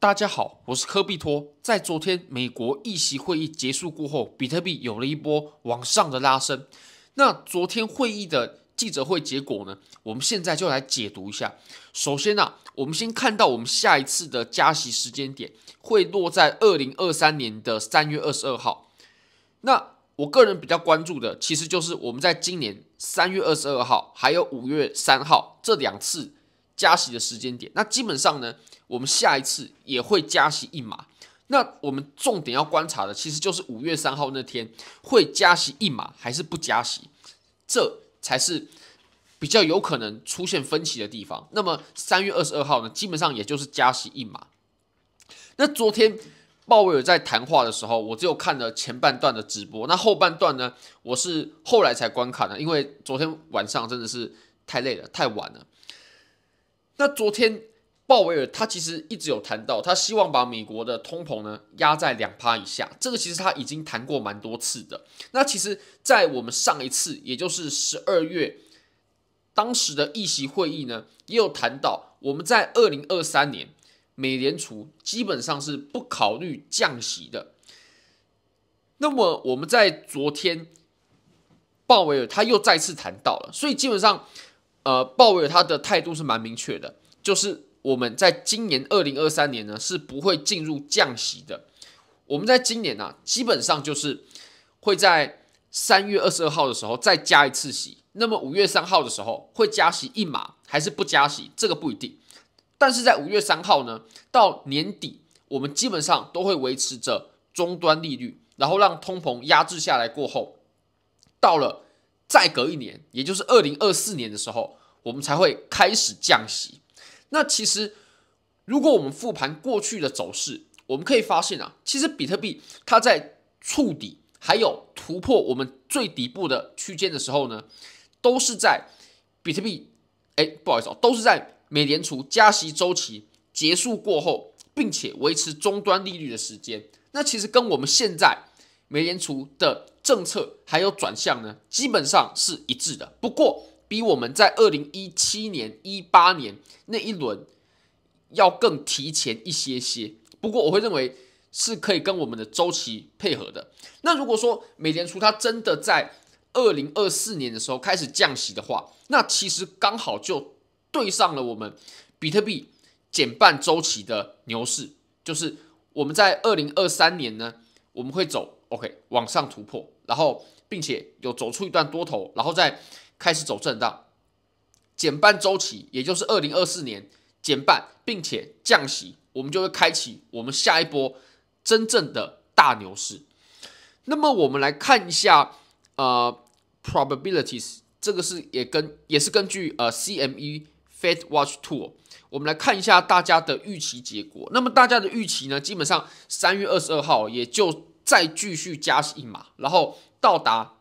大家好，我是科比托。在昨天美国议息会议结束过后，比特币有了一波往上的拉升。那昨天会议的记者会结果呢？我们现在就来解读一下。首先呢、啊，我们先看到我们下一次的加息时间点会落在二零二三年的三月二十二号。那我个人比较关注的，其实就是我们在今年三月二十二号还有五月三号这两次加息的时间点。那基本上呢，我们下一次也会加息一码，那我们重点要观察的其实就是五月三号那天会加息一码还是不加息，这才是比较有可能出现分歧的地方。那么三月二十二号呢，基本上也就是加息一码。那昨天鲍威尔在谈话的时候，我只有看了前半段的直播，那后半段呢，我是后来才观看的，因为昨天晚上真的是太累了，太晚了。那昨天。鲍威尔他其实一直有谈到，他希望把美国的通膨呢压在两趴以下。这个其实他已经谈过蛮多次的。那其实，在我们上一次，也就是十二月当时的议息会议呢，也有谈到，我们在二零二三年美联储基本上是不考虑降息的。那么我们在昨天，鲍威尔他又再次谈到了，所以基本上，呃，鲍威尔他的态度是蛮明确的，就是。我们在今年二零二三年呢，是不会进入降息的。我们在今年呢、啊，基本上就是会在三月二十二号的时候再加一次息。那么五月三号的时候会加息一码还是不加息，这个不一定。但是在五月三号呢，到年底我们基本上都会维持着终端利率，然后让通膨压制下来过后，到了再隔一年，也就是二零二四年的时候，我们才会开始降息。那其实，如果我们复盘过去的走势，我们可以发现啊，其实比特币它在触底还有突破我们最底部的区间的时候呢，都是在比特币，哎，不好意思哦，都是在美联储加息周期结束过后，并且维持终端利率的时间。那其实跟我们现在美联储的政策还有转向呢，基本上是一致的。不过，比我们在二零一七年、一八年那一轮要更提前一些些，不过我会认为是可以跟我们的周期配合的。那如果说美联储它真的在二零二四年的时候开始降息的话，那其实刚好就对上了我们比特币减半周期的牛市，就是我们在二零二三年呢，我们会走 OK 往上突破，然后并且有走出一段多头，然后再。开始走震荡，减半周期，也就是二零二四年减半，并且降息，我们就会开启我们下一波真正的大牛市。那么我们来看一下，呃，probabilities，这个是也跟也是根据呃 CME Fed Watch Tool，我们来看一下大家的预期结果。那么大家的预期呢，基本上三月二十二号也就再继续加息一码，然后到达。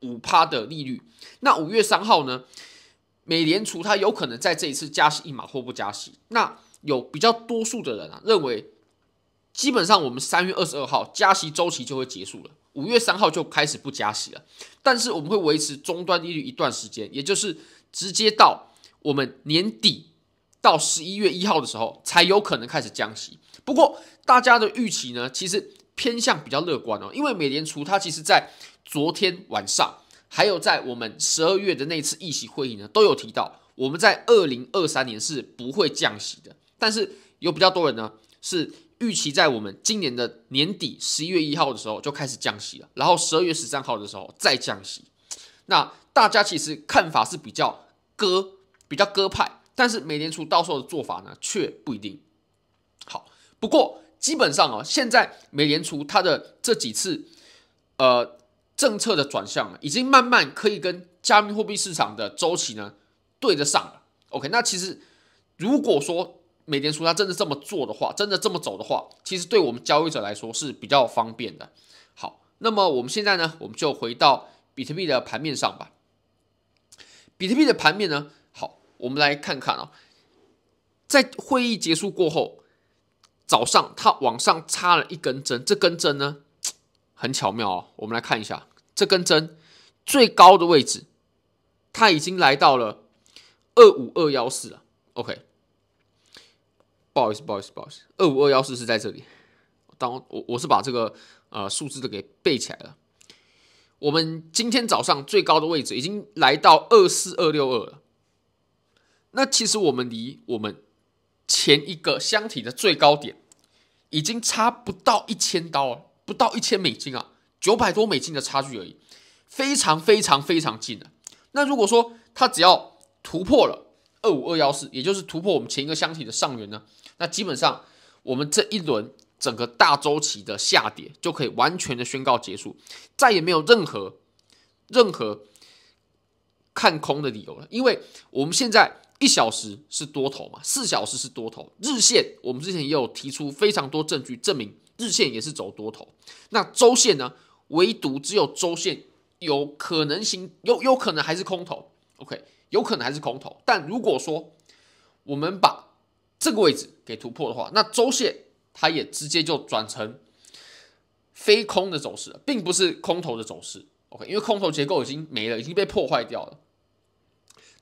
五趴的利率，那五月三号呢？美联储它有可能在这一次加息一码或不加息。那有比较多数的人啊，认为基本上我们三月二十二号加息周期就会结束了，五月三号就开始不加息了。但是我们会维持终端利率一段时间，也就是直接到我们年底到十一月一号的时候才有可能开始降息。不过大家的预期呢，其实偏向比较乐观哦，因为美联储它其实在。昨天晚上，还有在我们十二月的那次议息会议呢，都有提到，我们在二零二三年是不会降息的。但是有比较多人呢，是预期在我们今年的年底十一月一号的时候就开始降息了，然后十二月十三号的时候再降息。那大家其实看法是比较鸽，比较鸽派，但是美联储到时候的做法呢，却不一定好。不过基本上哦，现在美联储它的这几次，呃。政策的转向了已经慢慢可以跟加密货币市场的周期呢对得上了。OK，那其实如果说美联储它真的这么做的话，真的这么走的话，其实对我们交易者来说是比较方便的。好，那么我们现在呢，我们就回到比特币的盘面上吧。比特币的盘面呢，好，我们来看看啊，在会议结束过后，早上它往上插了一根针，这根针呢很巧妙哦，我们来看一下。这根针最高的位置，它已经来到了二五二幺四了。OK，不好意思，不好意思，不好意思，二五二幺四是在这里。当我我是把这个呃数字都给背起来了。我们今天早上最高的位置已经来到二四二六二了。那其实我们离我们前一个箱体的最高点已经差不到一千刀了，不到一千美金啊，九百多美金的差距而已，非常非常非常近了。那如果说它只要突破了二五二幺四，也就是突破我们前一个箱体的上缘呢，那基本上我们这一轮整个大周期的下跌就可以完全的宣告结束，再也没有任何任何看空的理由了，因为我们现在。一小时是多头嘛，四小时是多头。日线我们之前也有提出非常多证据证明日线也是走多头。那周线呢？唯独只有周线有可能性，有有可能还是空头。OK，有可能还是空头。但如果说我们把这个位置给突破的话，那周线它也直接就转成非空的走势了，并不是空头的走势。OK，因为空头结构已经没了，已经被破坏掉了。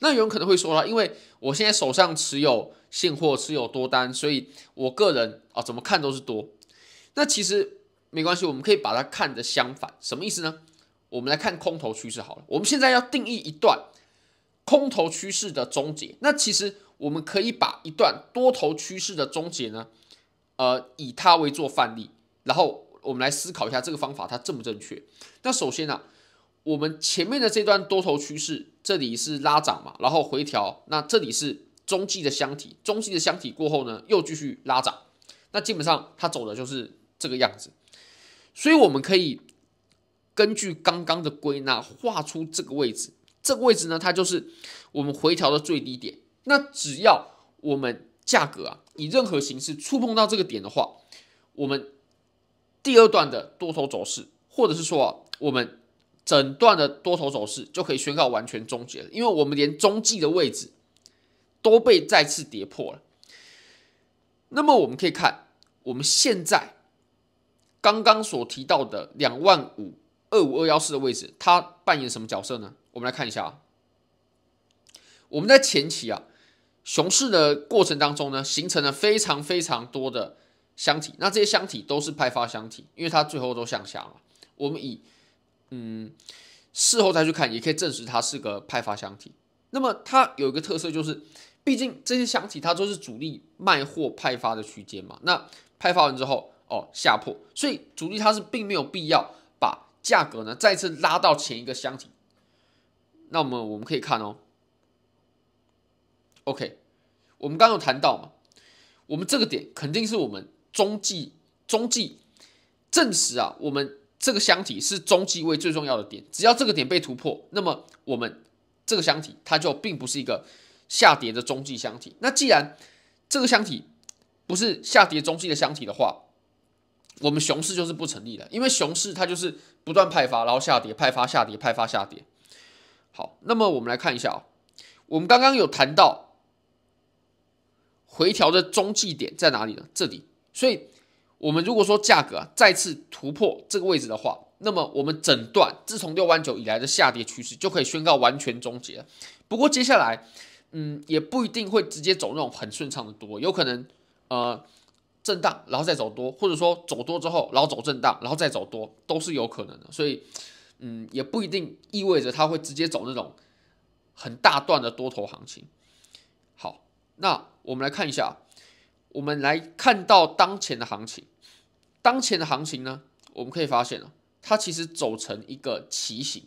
那有人可能会说了，因为我现在手上持有现货，持有多单，所以我个人啊怎么看都是多。那其实没关系，我们可以把它看得相反，什么意思呢？我们来看空头趋势好了。我们现在要定义一段空头趋势的终结。那其实我们可以把一段多头趋势的终结呢，呃，以它为做范例，然后我们来思考一下这个方法它正不正确。那首先呢、啊？我们前面的这段多头趋势，这里是拉涨嘛，然后回调，那这里是中继的箱体，中继的箱体过后呢，又继续拉涨，那基本上它走的就是这个样子，所以我们可以根据刚刚的归纳画出这个位置，这个位置呢，它就是我们回调的最低点。那只要我们价格啊以任何形式触碰到这个点的话，我们第二段的多头走势，或者是说啊我们。整段的多头走势就可以宣告完全终结了，因为我们连中继的位置都被再次跌破了。那么我们可以看我们现在刚刚所提到的两万五二五二幺四的位置，它扮演什么角色呢？我们来看一下啊，我们在前期啊熊市的过程当中呢，形成了非常非常多的箱体，那这些箱体都是派发箱体，因为它最后都向下嘛。我们以嗯，事后再去看，也可以证实它是个派发箱体。那么它有一个特色，就是毕竟这些箱体它都是主力卖货派发的区间嘛。那派发完之后，哦，下破，所以主力它是并没有必要把价格呢再次拉到前一个箱体。那么我们可以看哦，OK，我们刚刚有谈到嘛，我们这个点肯定是我们中继中继证实啊，我们。这个箱体是中继位最重要的点，只要这个点被突破，那么我们这个箱体它就并不是一个下跌的中继箱体。那既然这个箱体不是下跌中继的箱体的话，我们熊市就是不成立的，因为熊市它就是不断派发，然后下跌，派发下跌，派发下跌。好，那么我们来看一下啊，我们刚刚有谈到回调的中继点在哪里呢？这里，所以。我们如果说价格啊再次突破这个位置的话，那么我们整段自从六万九以来的下跌趋势就可以宣告完全终结了。不过接下来，嗯，也不一定会直接走那种很顺畅的多，有可能呃震荡然后再走多，或者说走多之后然后走震荡然后再走多，都是有可能的。所以，嗯，也不一定意味着它会直接走那种很大段的多头行情。好，那我们来看一下。我们来看到当前的行情，当前的行情呢，我们可以发现哦，它其实走成一个旗形，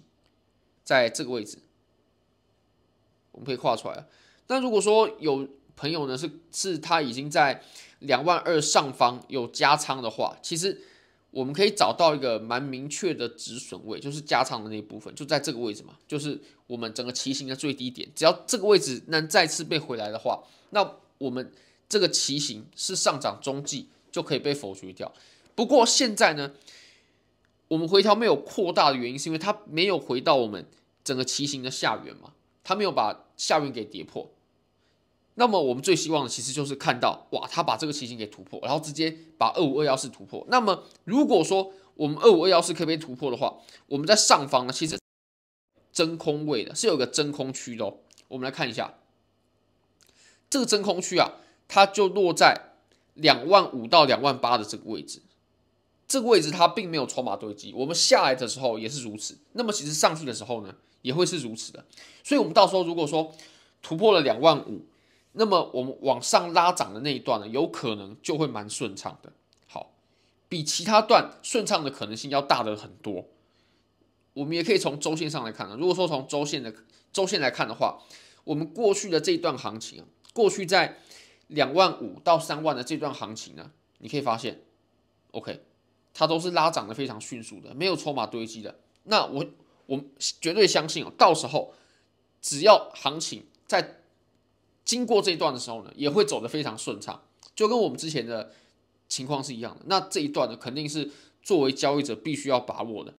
在这个位置，我们可以画出来了。那如果说有朋友呢是是他已经在两万二上方有加仓的话，其实我们可以找到一个蛮明确的止损位，就是加仓的那一部分，就在这个位置嘛，就是我们整个骑行的最低点。只要这个位置能再次被回来的话，那我们。这个骑行是上涨中继就可以被否决掉。不过现在呢，我们回调没有扩大的原因是因为它没有回到我们整个骑行的下缘嘛，它没有把下缘给跌破。那么我们最希望的其实就是看到哇，它把这个情形给突破，然后直接把二五二幺四突破。那么如果说我们二五二幺四可以被突破的话，我们在上方呢其实真空位的是有个真空区的哦。我们来看一下这个真空区啊。它就落在两万五到两万八的这个位置，这个位置它并没有筹码堆积，我们下来的时候也是如此。那么其实上去的时候呢，也会是如此的。所以，我们到时候如果说突破了两万五，那么我们往上拉涨的那一段呢，有可能就会蛮顺畅的。好，比其他段顺畅的可能性要大得很多。我们也可以从周线上来看啊。如果说从周线的周线来看的话，我们过去的这一段行情啊，过去在两万五到三万的这段行情呢，你可以发现，OK，它都是拉涨的非常迅速的，没有筹码堆积的。那我我绝对相信哦，到时候只要行情在经过这一段的时候呢，也会走得非常顺畅，就跟我们之前的情况是一样的。那这一段呢，肯定是作为交易者必须要把握的。